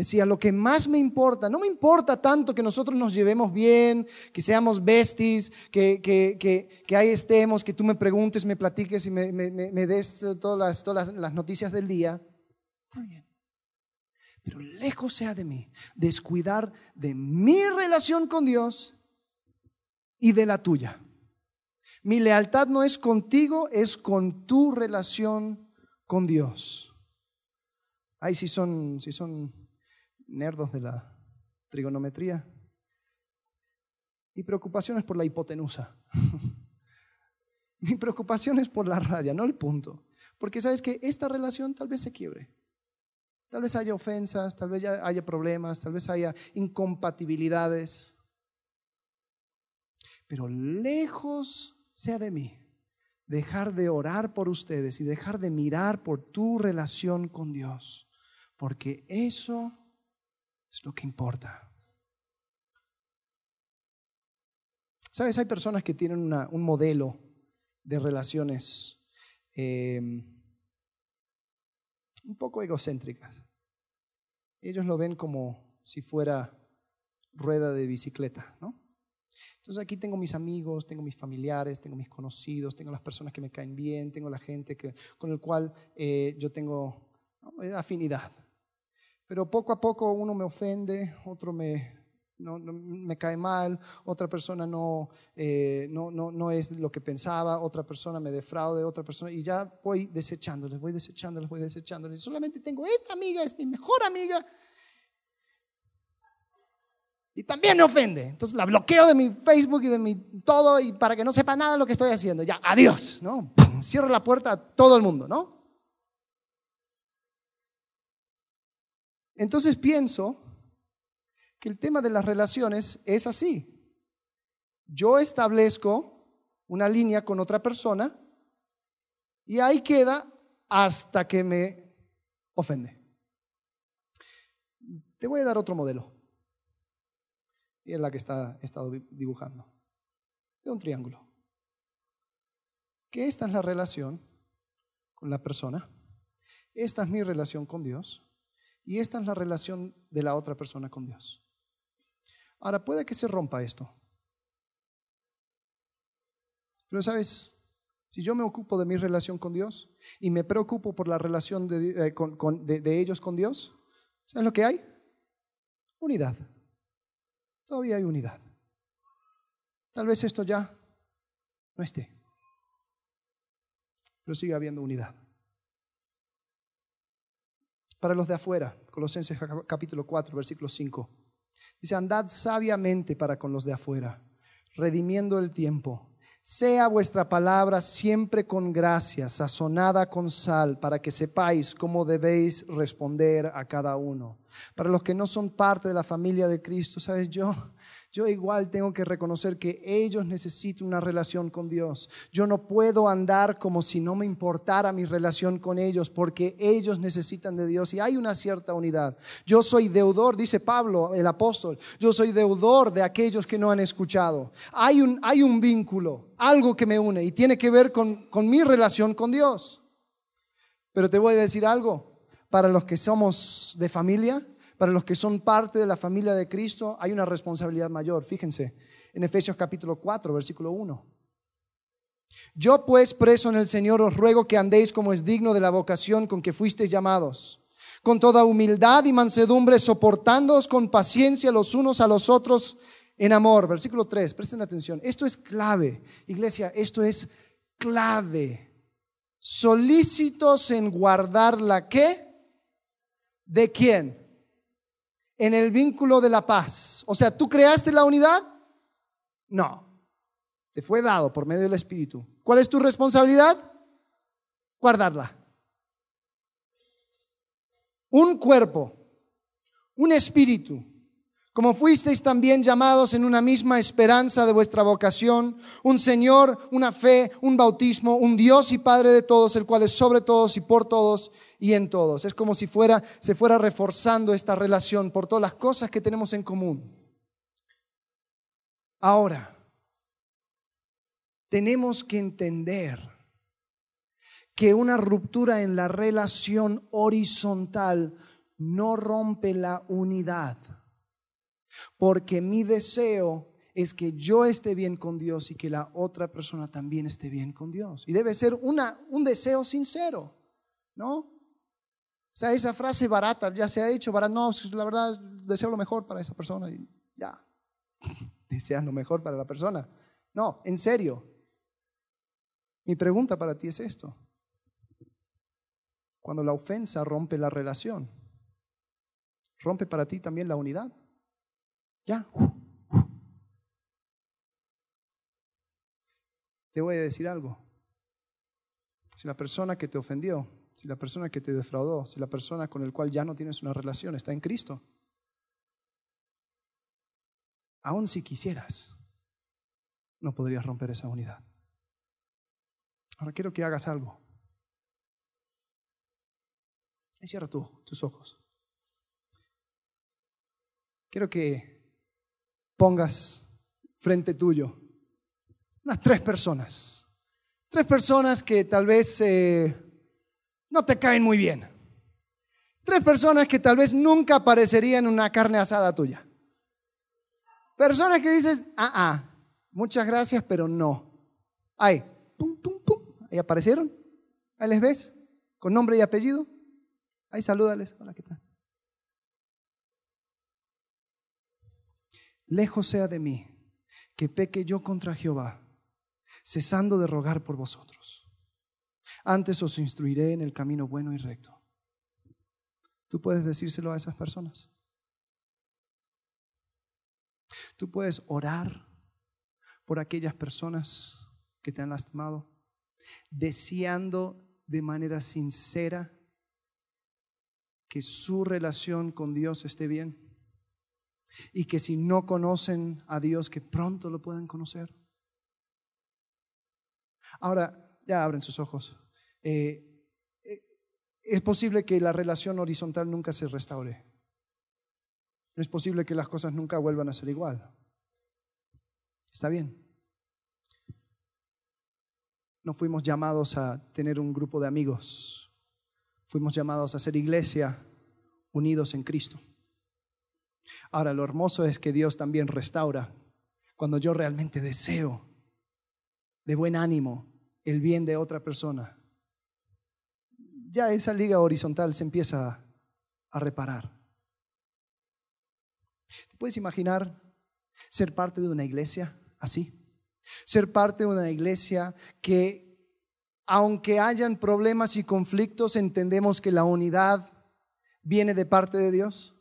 Decía, lo que más me importa, no me importa tanto que nosotros nos llevemos bien, que seamos besties, que, que, ahí estemos, que tú me preguntes, me platiques y me, des todas, las, todas las noticias del día. Está bien. Pero lejos sea de mí descuidar de mi relación con Dios y de la tuya. Mi lealtad no es contigo, es con tu relación con Dios. Ay, si son, si son nerdos de la trigonometría. Mi preocupación es por la hipotenusa. *laughs* Mi preocupación es por la raya, no el punto. Porque sabes que esta relación tal vez se quiebre. Tal vez haya ofensas, tal vez haya problemas, tal vez haya incompatibilidades. Pero lejos sea de mí dejar de orar por ustedes y dejar de mirar por tu relación con Dios, porque eso es lo que importa. Sabes, hay personas que tienen un modelo de relaciones eh, un poco egocéntricas. Ellos lo ven como si fuera rueda de bicicleta, ¿no? Entonces aquí tengo mis amigos, tengo mis familiares, tengo mis conocidos, tengo las personas que me caen bien, tengo la gente con el cual eh, yo tengo afinidad. Pero poco a poco uno me ofende, otro me, no, me cae mal, otra persona eh, no, no, no, es lo que pensaba, otra persona me defraude, otra persona, y ya voy desechándoles, voy desechándoles, voy desechándoles. Solamente tengo esta amiga, es mi mejor amiga, y también me ofende. Entonces la bloqueo de mi Facebook y de mi todo, y para que no sepa nada lo que estoy haciendo. Ya, adiós, ¿no? Cierro la puerta a todo el mundo, ¿no? Entonces pienso que el tema de las relaciones es así. Yo establezco una línea con otra persona y ahí queda hasta que me ofende. Te voy a dar otro modelo. Y es la que está, he estado dibujando. De un triángulo. Que esta es la relación con la persona. Esta es mi relación con Dios. Y esta es la relación de la otra persona con Dios. Ahora, puede que se rompa esto. Pero sabes, si yo me ocupo de mi relación con Dios y me preocupo por la relación de, eh, ellos con Dios, ¿sabes lo que hay? Unidad. Todavía hay unidad. Tal vez esto ya no esté, pero sigue habiendo unidad. Para los de afuera, Colosenses capítulo 4, versículo 5. Dice, andad sabiamente para con los de afuera, redimiendo el tiempo. Sea vuestra palabra siempre con gracia, sazonada con sal, para que sepáis cómo debéis responder a cada uno. Para los que no son parte de la familia de Cristo, ¿sabes? Yo, yo igual tengo que reconocer que ellos necesitan una relación con Dios. Yo no puedo andar como si no me importara mi relación con ellos, porque ellos necesitan de Dios y hay una cierta unidad. Yo soy deudor, dice Pablo, el apóstol, yo soy deudor de aquellos que no han escuchado. Hay un, hay un vínculo, algo que me une y tiene que ver con, con mi relación con Dios. Pero te voy a decir algo, para los que somos de familia, para los que son parte de la familia de Cristo, hay una responsabilidad mayor. Fíjense, en Efesios capítulo 4, versículo 1. Yo pues, preso en el Señor, os ruego que andéis como es digno de la vocación con que fuisteis llamados, con toda humildad y mansedumbre, soportándoos con paciencia los unos a los otros en amor. Versículo 3, presten atención. Esto es clave, iglesia, esto es clave. Solícitos en guardar la qué? ¿De quién? En el vínculo de la paz. O sea, ¿tú creaste la unidad? No. Te fue dado por medio del Espíritu. ¿Cuál es tu responsabilidad? Guardarla. Un cuerpo, un espíritu, como fuisteis también llamados en una misma esperanza de vuestra vocación, un Señor, una fe, un bautismo, un Dios y Padre de todos, el cual es sobre todos y por todos y en todos. Es como si fuera, se fuera reforzando esta relación por todas las cosas que tenemos en común. Ahora, tenemos que entender que una ruptura en la relación horizontal no rompe la unidad, porque mi deseo es que yo esté bien con Dios y que la otra persona también esté bien con Dios. Y debe ser un deseo sincero, ¿no? O sea, esa frase barata, ya se ha dicho, barata, no, la verdad deseo lo mejor para esa persona y ya, *laughs* deseas lo mejor para la persona. No, en serio, mi pregunta para ti es esto. Cuando la ofensa rompe la relación, rompe para ti también la unidad. Te voy a decir algo. Si la persona que te ofendió, si la persona que te defraudó, si la persona con el cual ya no tienes una relación está en Cristo, aun si quisieras, no podrías romper esa unidad. Ahora quiero que hagas algo. Cierra tú, tus ojos. Quiero que pongas frente tuyo unas tres personas. Tres personas que tal vez eh, no te caen muy bien. Tres personas que tal vez nunca aparecerían en una carne asada tuya. Personas que dices, ah, ah, muchas gracias, pero no. Ay, Ahí aparecieron. Ahí les ves. Con nombre y apellido. Ahí salúdales. Hola, ¿qué tal? Lejos sea de mí que peque yo contra Jehová, cesando de rogar por vosotros. Antes os instruiré en el camino bueno y recto. Tú puedes decírselo a esas personas. Tú puedes orar por aquellas personas que te han lastimado deseando de manera sincera que su relación con Dios esté bien y que si no conocen a Dios, que pronto lo puedan conocer. Ahora, ya abren sus ojos. Eh, eh, es posible que la relación horizontal nunca se restaure. Es posible que las cosas nunca vuelvan a ser igual. Está bien. No fuimos llamados a tener un grupo de amigos. Fuimos llamados a ser iglesia unidos en Cristo. Ahora, lo hermoso es que Dios también restaura cuando yo realmente deseo de buen ánimo el bien de otra persona. Ya esa liga horizontal se empieza a reparar. ¿Te puedes imaginar ser parte de una iglesia así? Ser parte de una iglesia que, aunque hayan problemas y conflictos, entendemos que la unidad viene de parte de Dios.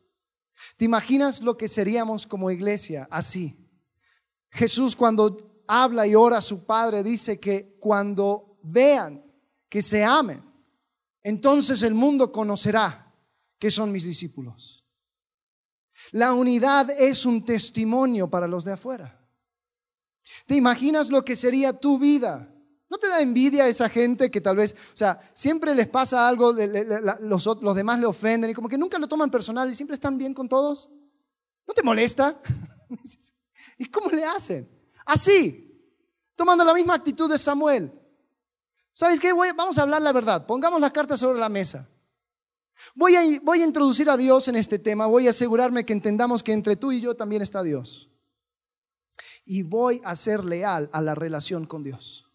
¿Te imaginas lo que seríamos como iglesia así? Jesús cuando habla y ora a su Padre dice que cuando vean que se amen, entonces el mundo conocerá que son mis discípulos. La unidad es un testimonio para los de afuera. ¿Te imaginas lo que sería tu vida? ¿No te da envidia esa gente que tal vez, o sea, siempre les pasa algo, los, demás le ofenden y como que nunca lo toman personal y siempre están bien con todos? ¿No te molesta? *laughs* ¿Y cómo le hacen? Así, tomando la misma actitud de Samuel. ¿Sabes qué? vamos a hablar la verdad. Pongamos las cartas sobre la mesa. Voy a introducir a Dios en este tema, voy a asegurarme que entendamos que entre tú y yo también está Dios. Y voy a ser leal a la relación con Dios.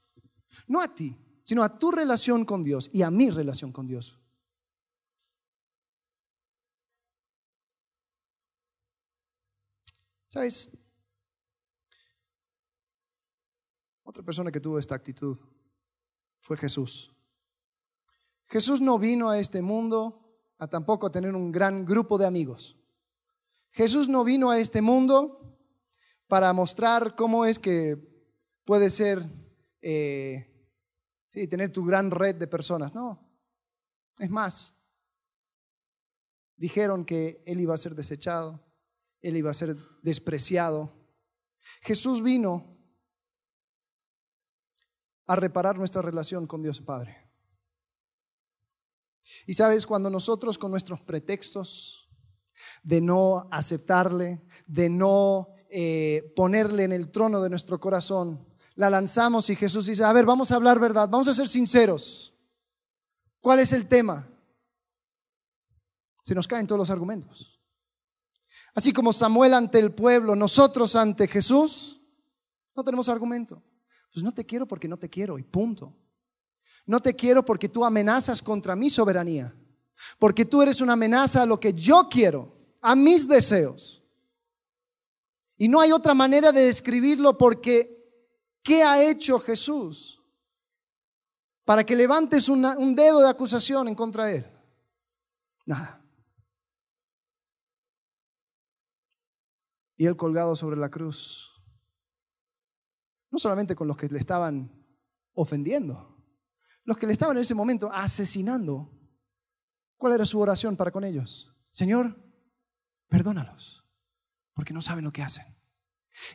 No a ti, sino a tu relación con Dios y a mi relación con Dios. ¿Sabes? Otra persona que tuvo esta actitud fue Jesús. Jesús no vino a este mundo a tampoco tener un gran grupo de amigos. Jesús no vino a este mundo para mostrar cómo es que puede ser, eh, sí, tener tu gran red de personas. No, es más, dijeron que Él iba a ser desechado, Él iba a ser despreciado. Jesús vino a reparar nuestra relación con Dios Padre. Y sabes, cuando nosotros con nuestros pretextos de no aceptarle, de no eh, ponerle en el trono de nuestro corazón, la lanzamos y Jesús dice, a ver, vamos a hablar verdad, vamos a ser sinceros. ¿Cuál es el tema? Se nos caen todos los argumentos. Así como Samuel ante el pueblo, nosotros ante Jesús, no tenemos argumento. Pues no te quiero porque no te quiero y punto. No te quiero porque tú amenazas contra mi soberanía. Porque tú eres una amenaza a lo que yo quiero, a mis deseos. Y no hay otra manera de describirlo porque ¿qué ha hecho Jesús para que levantes un dedo de acusación en contra de él? Nada. Y él colgado sobre la cruz no solamente con los que le estaban ofendiendo, los que le estaban en ese momento asesinando. ¿Cuál era su oración para con ellos? Señor, perdónalos, porque no saben lo que hacen.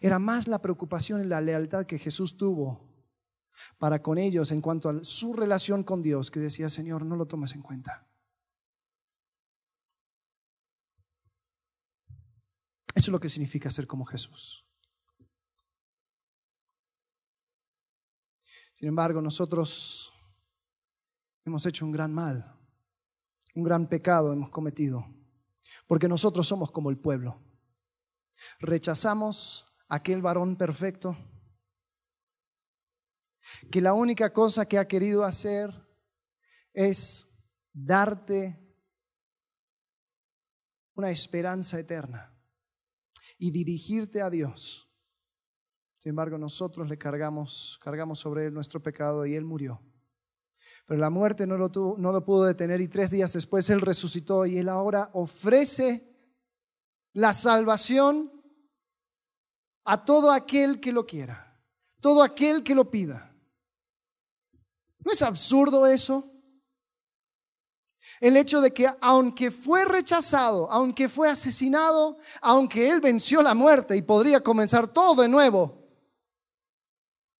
Era más la preocupación y la lealtad que Jesús tuvo para con ellos en cuanto a su relación con Dios, que decía, Señor, no lo tomes en cuenta. Eso es lo que significa ser como Jesús. Sin embargo, nosotros hemos hecho un gran mal, un gran pecado hemos cometido, porque nosotros somos como el pueblo. Rechazamos aquel varón perfecto que la única cosa que ha querido hacer es darte una esperanza eterna y dirigirte a Dios. Sin embargo, nosotros le cargamos, cargamos sobre él nuestro pecado y él murió. Pero la muerte no lo, tuvo, no lo pudo detener y tres días después él resucitó y él ahora ofrece la salvación a todo aquel que lo quiera, todo aquel que lo pida. ¿No es absurdo eso? El hecho de que aunque fue rechazado, aunque fue asesinado, aunque él venció la muerte y podría comenzar todo de nuevo,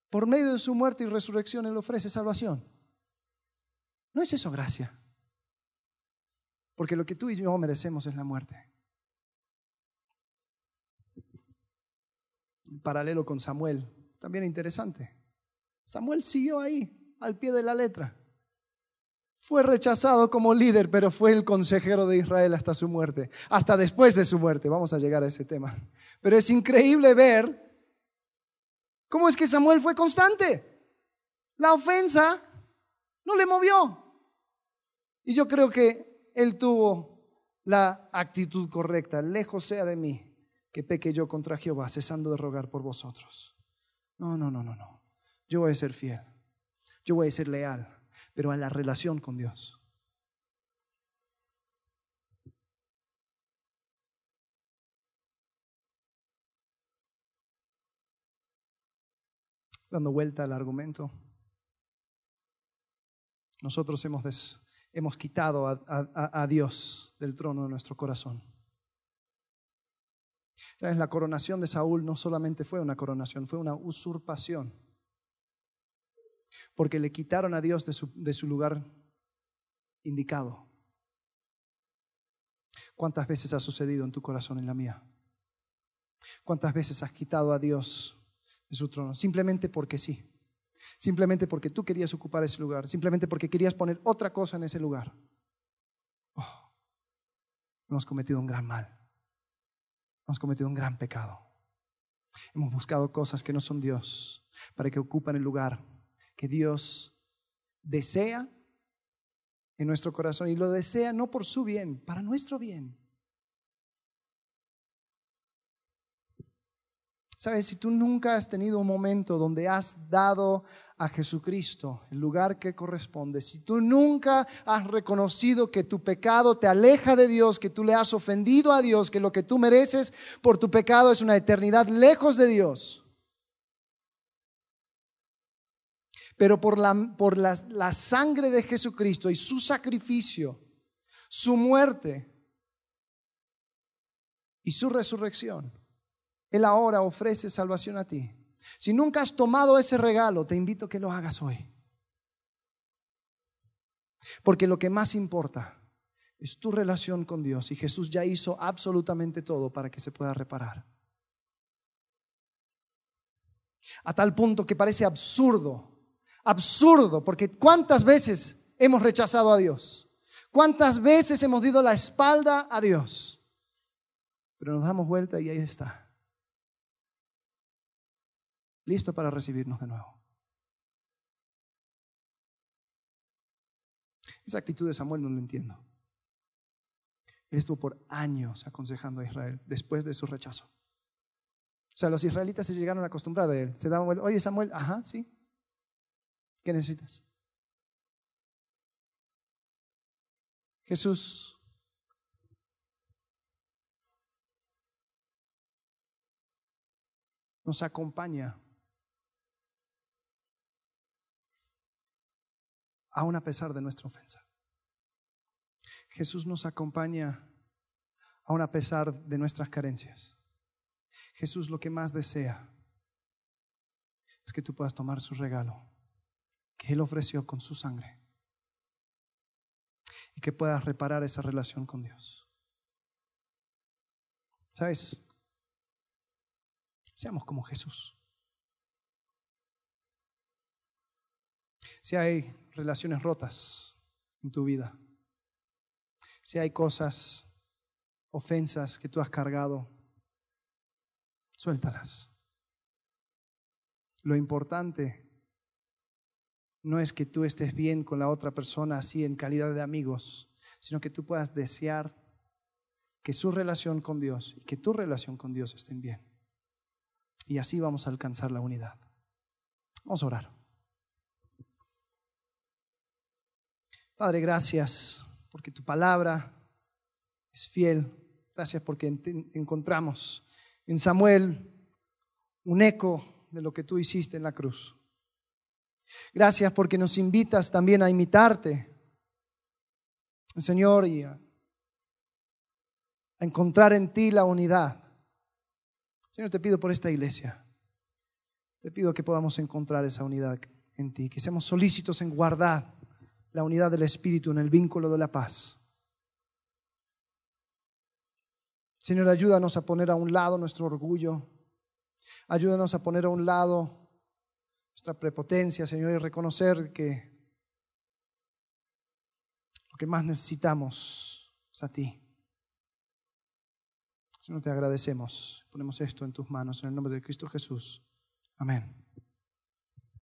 por medio de su muerte y resurrección, Él ofrece salvación. ¿No es eso gracia? Porque lo que tú y yo merecemos es la muerte. Paralelo con Samuel, también interesante. Samuel siguió ahí, al pie de la letra. Fue rechazado como líder, pero fue el consejero de Israel hasta su muerte, hasta después de su muerte. Vamos a llegar a ese tema. Pero es increíble ver ¿Cómo es que Samuel fue constante? La ofensa no le movió. Y yo creo que él tuvo la actitud correcta. Lejos sea de mí que peque yo contra Jehová, cesando de rogar por vosotros. No, no, no, no, no. Yo voy a ser fiel. Yo voy a ser leal, pero a la relación con Dios. dando vuelta al argumento. Nosotros hemos, quitado a, Dios del trono de nuestro corazón. La coronación de Saúl no solamente fue una coronación, fue una usurpación. Porque le quitaron a Dios de su, de su lugar indicado. ¿Cuántas veces ha sucedido en tu corazón en la mía? ¿Cuántas veces has quitado a Dios de su trono, simplemente porque sí, simplemente porque tú querías ocupar ese lugar, simplemente porque querías poner otra cosa en ese lugar. Oh. hemos cometido un gran mal. Hemos cometido un gran pecado. Hemos buscado cosas que no son Dios para que ocupen el lugar que Dios desea en nuestro corazón y lo desea no por su bien, para nuestro bien. Sabes, si tú nunca has tenido un momento donde has dado a Jesucristo el lugar que corresponde, si tú nunca has reconocido que tu pecado te aleja de Dios, que tú le has ofendido a Dios, que lo que tú mereces por tu pecado es una eternidad lejos de Dios, pero por la, por la, la sangre de Jesucristo y su sacrificio, su muerte y su resurrección, Él ahora ofrece salvación a ti. Si nunca has tomado ese regalo, te invito a que lo hagas hoy. Porque lo que más importa es tu relación con Dios y Jesús ya hizo absolutamente todo para que se pueda reparar. A tal punto que parece absurdo, absurdo, porque ¿cuántas veces hemos rechazado a Dios? ¿Cuántas veces hemos dado la espalda a Dios? Pero nos damos vuelta y ahí está listo para recibirnos de nuevo. Esa actitud de Samuel no lo entiendo. Él estuvo por años aconsejando a Israel después de su rechazo. O sea, los israelitas se llegaron a acostumbrar a él. Se daban vuelta, oye Samuel, ajá, sí. ¿Qué necesitas? Jesús nos acompaña aún a pesar de nuestra ofensa. Jesús nos acompaña aún a pesar de nuestras carencias. Jesús lo que más desea es que tú puedas tomar su regalo que Él ofreció con su sangre y que puedas reparar esa relación con Dios. ¿Sabes? Seamos como Jesús. Si hay relaciones rotas en tu vida, si hay cosas, ofensas que tú has cargado, suéltalas. Lo importante no es que tú estés bien con la otra persona así en calidad de amigos, sino que tú puedas desear que su relación con Dios y que tu relación con Dios estén bien. Y así vamos a alcanzar la unidad. Vamos a orar. Padre, gracias porque tu palabra es fiel. Gracias porque encontramos en Samuel un eco de lo que tú hiciste en la cruz. Gracias porque nos invitas también a imitarte, Señor, y a, encontrar en ti la unidad. Señor, te pido por esta iglesia. Te pido que podamos encontrar esa unidad en ti, que seamos solícitos en guardar la unidad del Espíritu en el vínculo de la paz. Señor, ayúdanos a poner a un lado nuestro orgullo. Ayúdanos a poner a un lado nuestra prepotencia, Señor, y reconocer que lo que más necesitamos es a ti. Señor, te agradecemos. Ponemos esto en tus manos en el nombre de Cristo Jesús. Amén.